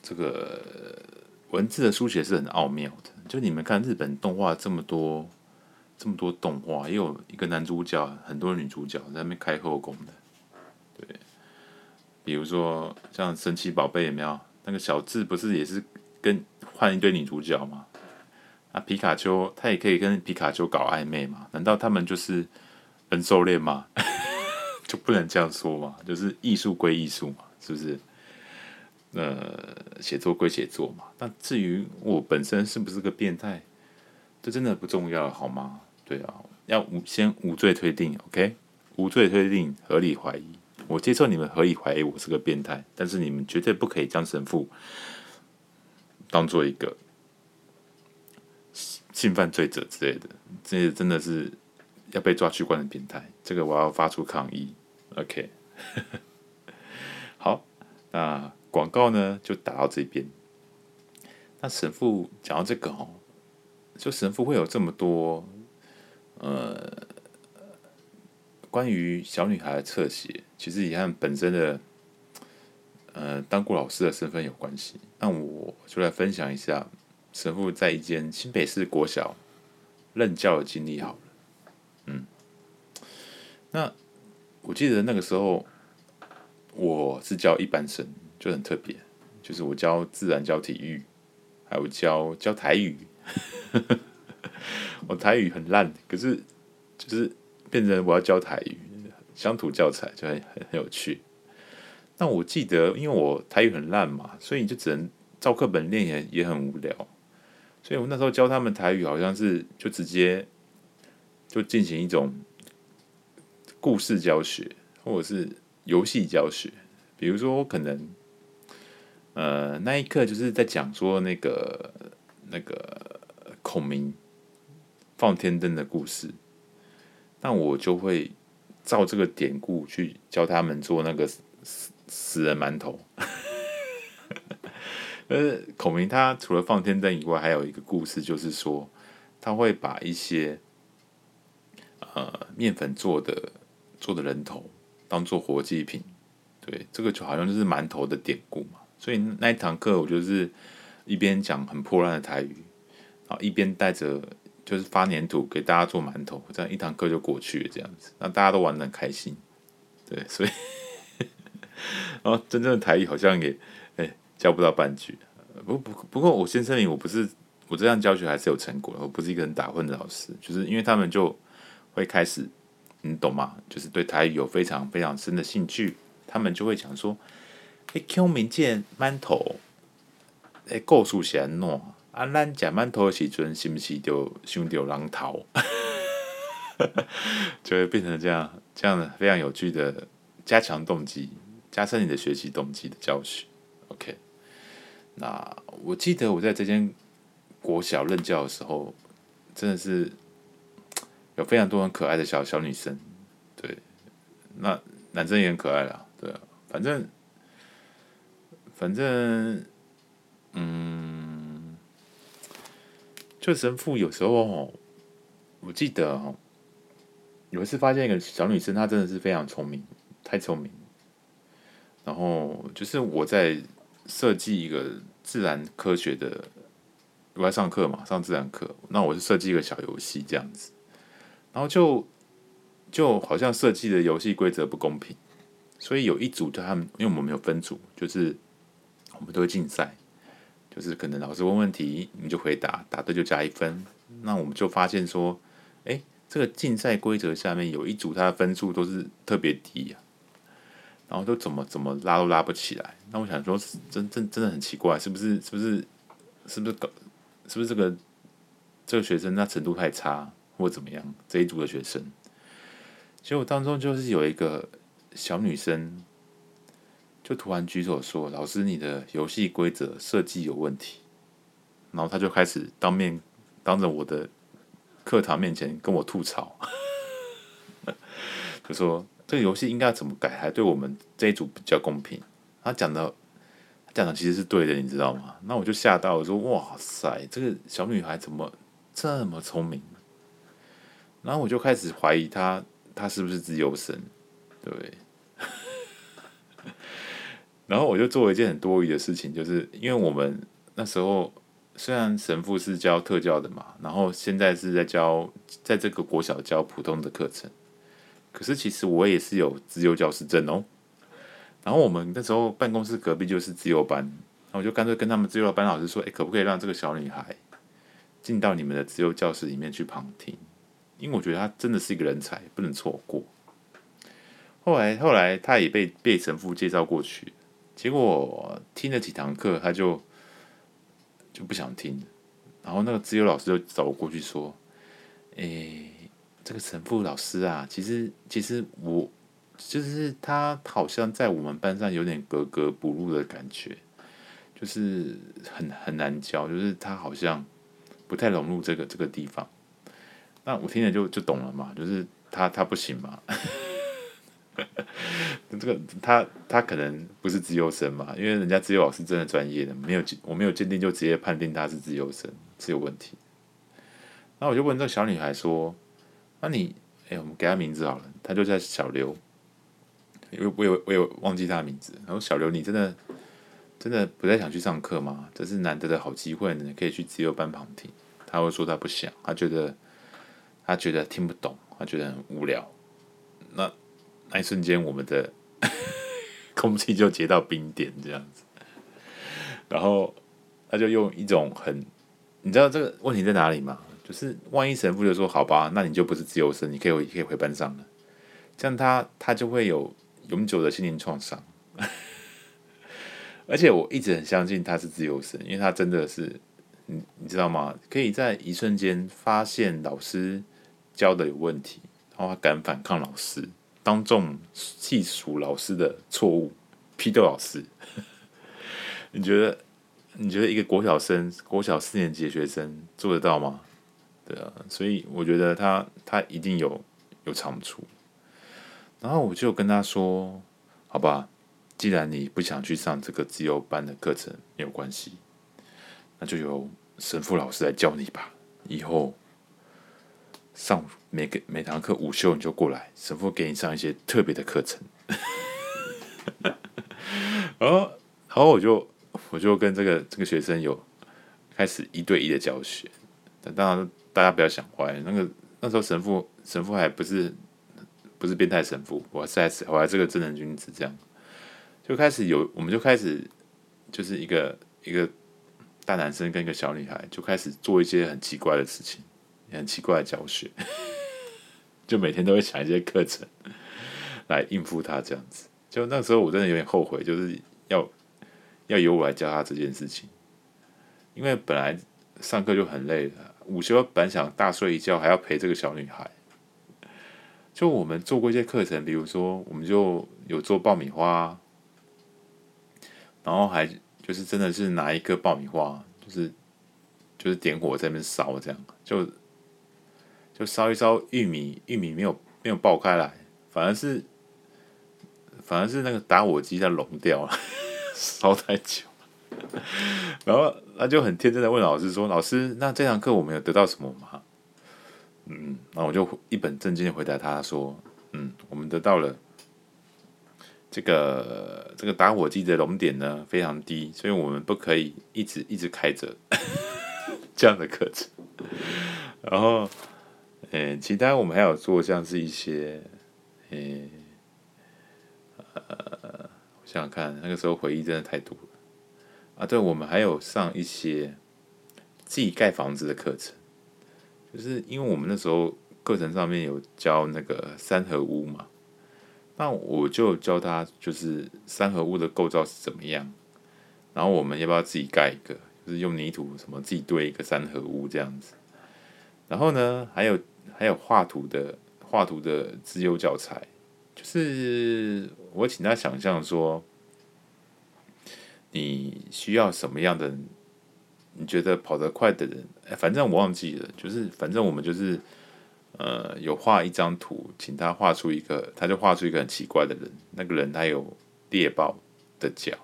这个文字的书写是很奥妙的。就你们看日本动画这么多，这么多动画，也有一个男主角，很多女主角在那边开后宫的。对，比如说像神奇宝贝有没有？那个小智不是也是跟换一堆女主角吗？啊，皮卡丘他也可以跟皮卡丘搞暧昧嘛？难道他们就是人兽恋吗？就不能这样说嘛？就是艺术归艺术嘛，是不是？呃，写作归写作嘛。那至于我本身是不是个变态，这真的不重要，好吗？对啊，要无先无罪推定，OK？无罪推定，合理怀疑。我接受你们合理怀疑我是个变态，但是你们绝对不可以将神父当做一个。性犯罪者之类的，这些真的是要被抓去关的变态。这个我要发出抗议。OK，好，那广告呢就打到这边。那神父讲到这个哦，就神父会有这么多呃关于小女孩的侧写，其实也和本身的呃当过老师的身份有关系。那我就来分享一下。神父在一间新北市国小任教的经历好了，嗯，那我记得那个时候我是教一般生，就很特别，就是我教自然、教体育，还有教教台语，我台语很烂，可是就是变成我要教台语，乡土教材就很很很有趣。那我记得，因为我台语很烂嘛，所以就只能照课本练，也也很无聊。所以我那时候教他们台语，好像是就直接就进行一种故事教学，或者是游戏教学。比如说，我可能呃那一刻就是在讲说那个那个孔明放天灯的故事，那我就会照这个典故去教他们做那个死死人馒头。呃，孔明他除了放天灯以外，还有一个故事，就是说他会把一些呃面粉做的做的人头当做活祭品，对，这个就好像就是馒头的典故嘛。所以那一堂课，我就是一边讲很破烂的台语，然后一边带着就是发黏土给大家做馒头，这样一堂课就过去了，这样子，那大家都玩得很开心，对，所以 然后真正的台语好像也。教不到半句，不不不过我先声明，我不是我这样教学还是有成果的，我不是一个人打混的老师，就是因为他们就会开始，你懂吗？就是对台语有非常非常深的兴趣，他们就会讲说：“哎，孔明见馒头，哎，故事是安怎？啊，咱食馒头的时阵，是不是就想到人头？就会变成这样，这样的非常有趣的加强动机，加深你的学习动机的教学。OK，那我记得我在这间国小任教的时候，真的是有非常多很可爱的小小女生，对，那男生也很可爱啦，对，反正反正，嗯，就神父有时候，我记得哦。有一次发现一个小女生，她真的是非常聪明，太聪明。然后就是我在设计一个自然科学的，我在上课嘛，上自然课，那我是设计一个小游戏这样子。然后就就好像设计的游戏规则不公平，所以有一组就他们，因为我们没有分组，就是我们都会竞赛，就是可能老师问问题，你就回答，答对就加一分。那我们就发现说，哎。这个竞赛规则下面有一组，他的分数都是特别低呀、啊，然后都怎么怎么拉都拉不起来。那我想说，真真真的很奇怪，是不是？是不是？是不是搞？是不是这个这个学生他程度太差，或怎么样？这一组的学生，结果当中就是有一个小女生，就突然举手说：“老师，你的游戏规则设计有问题。”然后他就开始当面当着我的。课堂面前跟我吐槽，就说这个游戏应该怎么改，还对我们这一组比较公平。他讲的，他讲的其实是对的，你知道吗？那我就吓到，我说哇塞，这个小女孩怎么这么聪明？然后我就开始怀疑她，她是不是资优生？对。然后我就做了一件很多余的事情，就是因为我们那时候。虽然神父是教特教的嘛，然后现在是在教，在这个国小教普通的课程，可是其实我也是有自由教师证哦。然后我们那时候办公室隔壁就是自由班，那我就干脆跟他们自由班老师说：“哎，可不可以让这个小女孩进到你们的自由教室里面去旁听？因为我觉得她真的是一个人才，不能错过。”后来后来她也被被神父介绍过去，结果听了几堂课，她就。就不想听，然后那个资优老师就走过去说：“诶，这个神父老师啊，其实其实我就是他，好像在我们班上有点格格不入的感觉，就是很很难教，就是他好像不太融入这个这个地方。那我听了就就懂了嘛，就是他他不行嘛。”这个他他可能不是资优生嘛，因为人家资优老师真的专业的，没有我没有鉴定就直接判定他是资优生是有问题。那我就问这个小女孩说：“那你哎，我们给他名字好了，他就叫小刘，因为我有我有忘记他的名字。然后小刘，你真的真的不太想去上课吗？这是难得的好机会，你可以去自由班旁听。”他会说他不想，他觉得他觉得听不懂，他觉得很无聊。那那一瞬间，我们的 空气就结到冰点这样子，然后他就用一种很，你知道这个问题在哪里吗？就是万一神父就说好吧，那你就不是自由生，你可以回可以回班上了，这样他他就会有永久的心灵创伤。而且我一直很相信他是自由生，因为他真的是，你你知道吗？可以在一瞬间发现老师教的有问题，然后他敢反抗老师。当众细数老师的错误，批斗老师，你觉得？你觉得一个国小生，国小四年级的学生做得到吗？对啊，所以我觉得他他一定有有长处。然后我就跟他说：“好吧，既然你不想去上这个自由班的课程，没有关系，那就由神父老师来教你吧。以后。”上每个每堂课午休你就过来，神父给你上一些特别的课程。然后，然后我就我就跟这个这个学生有开始一对一的教学。但当然大家不要想坏，那个那时候神父神父还不是不是变态神父，我还是还是我还是个正人君子，这样就开始有我们就开始就是一个一个大男生跟一个小女孩就开始做一些很奇怪的事情。很奇怪的教学，就每天都会想一些课程来应付他这样子。就那时候我真的有点后悔，就是要要由我来教他这件事情，因为本来上课就很累了，午休本想大睡一觉，还要陪这个小女孩。就我们做过一些课程，比如说我们就有做爆米花，然后还就是真的是拿一个爆米花，就是就是点火在那边烧，这样就就烧一烧玉米，玉米没有没有爆开来，反而是反而是那个打火机在融掉了，烧太久。然后他就很天真的问老师说：“老师，那这堂课我们有得到什么吗？”嗯，然后我就一本正经的回答他说：“嗯，我们得到了这个这个打火机的熔点呢非常低，所以我们不可以一直一直开着 这样的课程。然后，嗯，其他我们还有做像是一些，嗯，呃，我想想看，那个时候回忆真的太多了。”啊，对，我们还有上一些自己盖房子的课程，就是因为我们那时候课程上面有教那个三合屋嘛，那我就教他就是三合屋的构造是怎么样，然后我们要不要自己盖一个，就是用泥土什么自己堆一个三合屋这样子，然后呢，还有还有画图的画图的自由教材，就是我请他想象说。你需要什么样的？你觉得跑得快的人？哎反正我忘记了，就是反正我们就是，呃，有画一张图，请他画出一个，他就画出一个很奇怪的人。那个人他有猎豹的脚，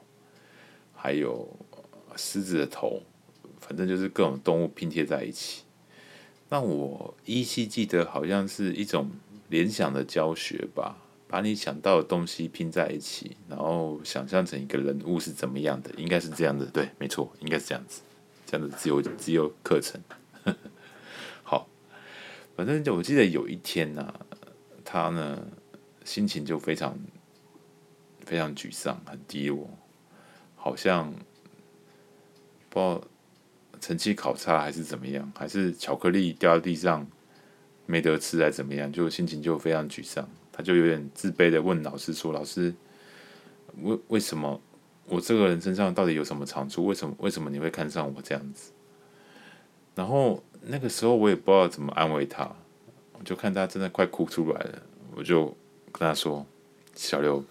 还有狮子的头，反正就是各种动物拼贴在一起。那我依稀记得，好像是一种联想的教学吧。把你想到的东西拼在一起，然后想象成一个人物是怎么样的，应该是这样的，对，没错，应该是这样子，这样的自由自由课程。好，反正就我记得有一天呢、他呢心情就非常非常沮丧，很低落，好像不知道成绩考差还是怎么样，还是巧克力掉在地上没得吃还是怎么样，就心情就非常沮丧。他就有点自卑的问老师说：“老师，为为什么我这个人身上到底有什么长处？为什么为什么你会看上我这样子？”然后那个时候我也不知道怎么安慰他，我就看他真的快哭出来了，我就跟他说：“小刘，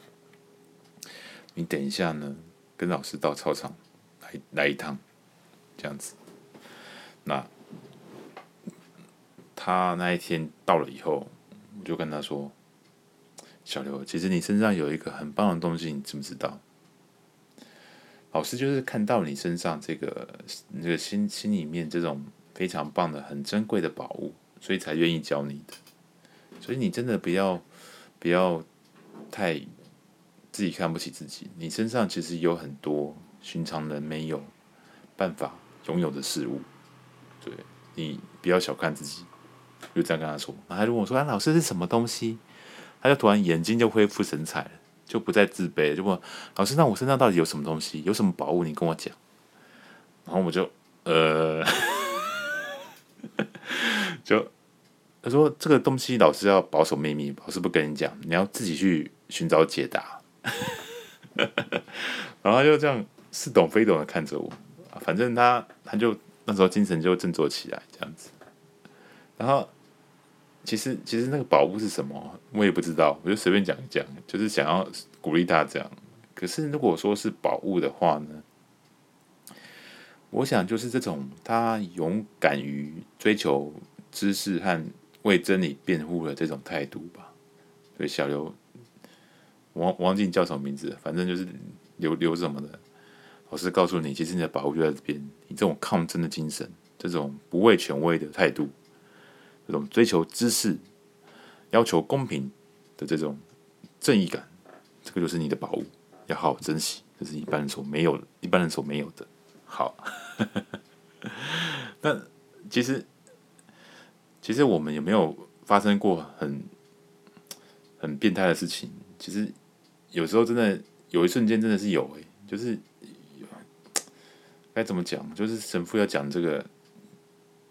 你等一下呢，跟老师到操场来来一趟，这样子。”那他那一天到了以后，我就跟他说。小刘，其实你身上有一个很棒的东西，你知不知道？老师就是看到你身上这个那个心心里面这种非常棒的、很珍贵的宝物，所以才愿意教你的。所以你真的不要不要太自己看不起自己，你身上其实有很多寻常人没有办法拥有的事物。对，你不要小看自己，就这样跟他说。他还问我说：“啊，老师是什么东西？”他就突然眼睛就恢复神采了，就不再自卑，就问老师：“那我身上到底有什么东西？有什么宝物？你跟我讲。”然后我就呃，就他说：“这个东西老师要保守秘密，老师不跟你讲，你要自己去寻找解答。”然后他就这样似懂非懂的看着我，反正他他就那时候精神就振作起来，这样子，然后。其实，其实那个宝物是什么，我也不知道。我就随便讲一讲，就是想要鼓励他这样。可是，如果说是宝物的话呢，我想就是这种他勇敢于追求知识和为真理辩护的这种态度吧。所以，小刘，王王静叫什么名字？反正就是刘刘什么的。老师告诉你，其实你的宝物就在这边。你这种抗争的精神，这种不畏权威的态度。这种追求知识、要求公平的这种正义感，这个就是你的宝物，要好好珍惜。这是一般人所没有的，一般人所没有的。好，那其实，其实我们有没有发生过很很变态的事情？其实有时候真的有一瞬间真的是有诶、就是该怎么讲？就是神父要讲这个。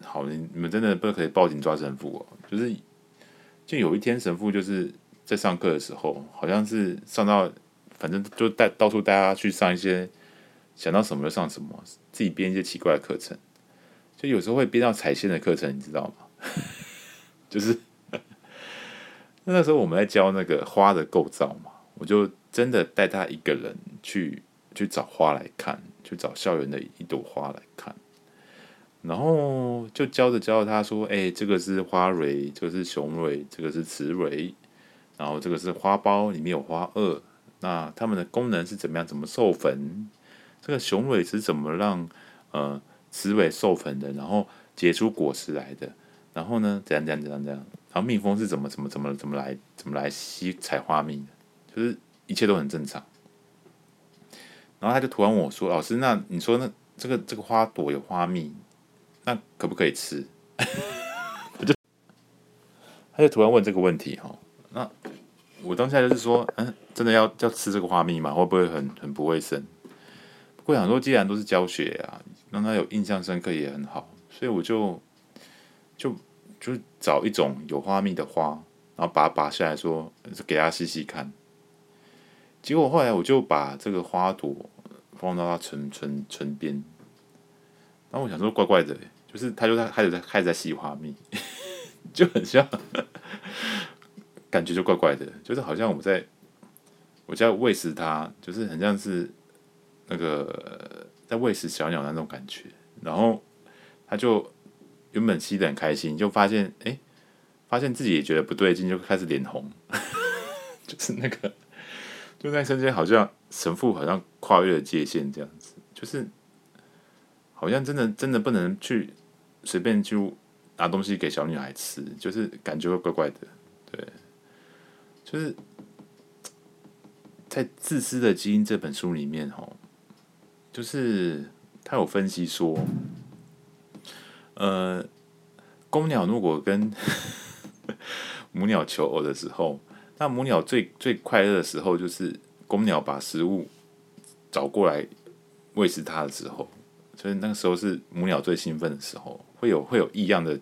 好，你你们真的不可以报警抓神父哦。就是，就有一天神父就是在上课的时候，好像是上到，反正就带到处带大家去上一些，想到什么就上什么，自己编一些奇怪的课程。就有时候会编到彩线的课程，你知道吗？就是 那时候我们在教那个花的构造嘛，我就真的带他一个人去去找花来看，去找校园的一朵花来看，然后就教着教着他说：“哎，这个是花蕊，这个是雄蕊，这个是雌蕊，然后这个是花苞，里面有花萼。那它们的功能是怎么样？怎么授粉？这个雄蕊是怎么让呃？”雌蕊授粉的，然后结出果实来的，然后呢，怎样怎样怎样怎样，然后蜜蜂是怎么怎么怎么怎么来怎么来吸采花蜜的，就是一切都很正常。然后他就突然问我说：“老师，那你说那这个这个花朵有花蜜，那可不可以吃？” 他就他就突然问这个问题哈。那我当下就是说：“嗯，真的要要吃这个花蜜吗？会不会很很不卫生？”不过想说，既然都是教学啊。让他有印象深刻也很好，所以我就就就找一种有花蜜的花，然后把它拔下来说，给他试试看。结果后来我就把这个花朵放到他唇唇唇边，然后我想说怪怪的，就是他就在开始在开始在吸花蜜，就很像，感觉就怪怪的，就是好像我在我在喂食它，就是很像是那个。在喂食小鸟那种感觉，然后他就原本吸的很开心，就发现哎，发现自己也觉得不对劲，就开始脸红，就是那个就在瞬间，好像神父好像跨越了界限这样子，就是好像真的真的不能去随便就拿东西给小女孩吃，就是感觉会怪怪的，对，就是在《自私的基因》这本书里面哦。就是他有分析说，呃，公鸟如果跟 母鸟求偶的时候，那母鸟最最快乐的时候，就是公鸟把食物找过来喂食它的时候，所以那个时候是母鸟最兴奋的时候，会有会有异样的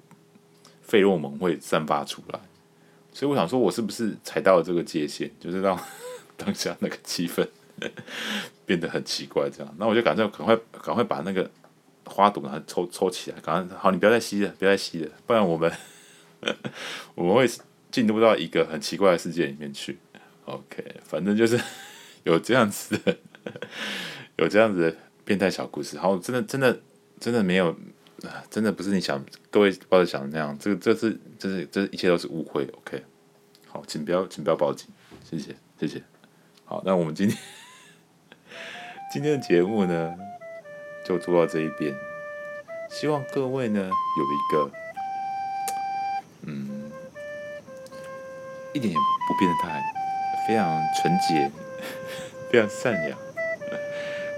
费洛蒙会散发出来。所以我想说，我是不是踩到了这个界限，就是让 当下那个气氛。变得很奇怪，这样，那我就赶快赶快赶快把那个花朵它抽抽起来，赶快好，你不要再吸了，不要再吸了，不然我们 我们会进入到一个很奇怪的世界里面去。OK，反正就是有这样子的，有这样子的变态小故事。好，真的真的真的没有，真的不是你想各位抱着想的那样，这个这是这是这一切都是误会。OK，好，请不要请不要报警，谢谢谢谢。好，那我们今天。今天的节目呢，就做到这一边。希望各位呢有一个，嗯，一点也不变态，非常纯洁，非常善良，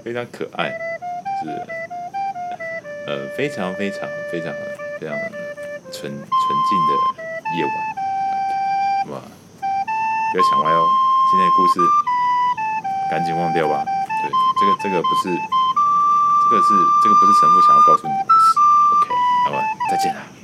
非常可爱，就是呃非常非常非常非常纯纯净的夜晚。Okay, 哇，不要想歪哦，今天的故事赶紧忘掉吧。对这个这个不是，这个是这个不是神父想要告诉你的故事。OK，那么再见了。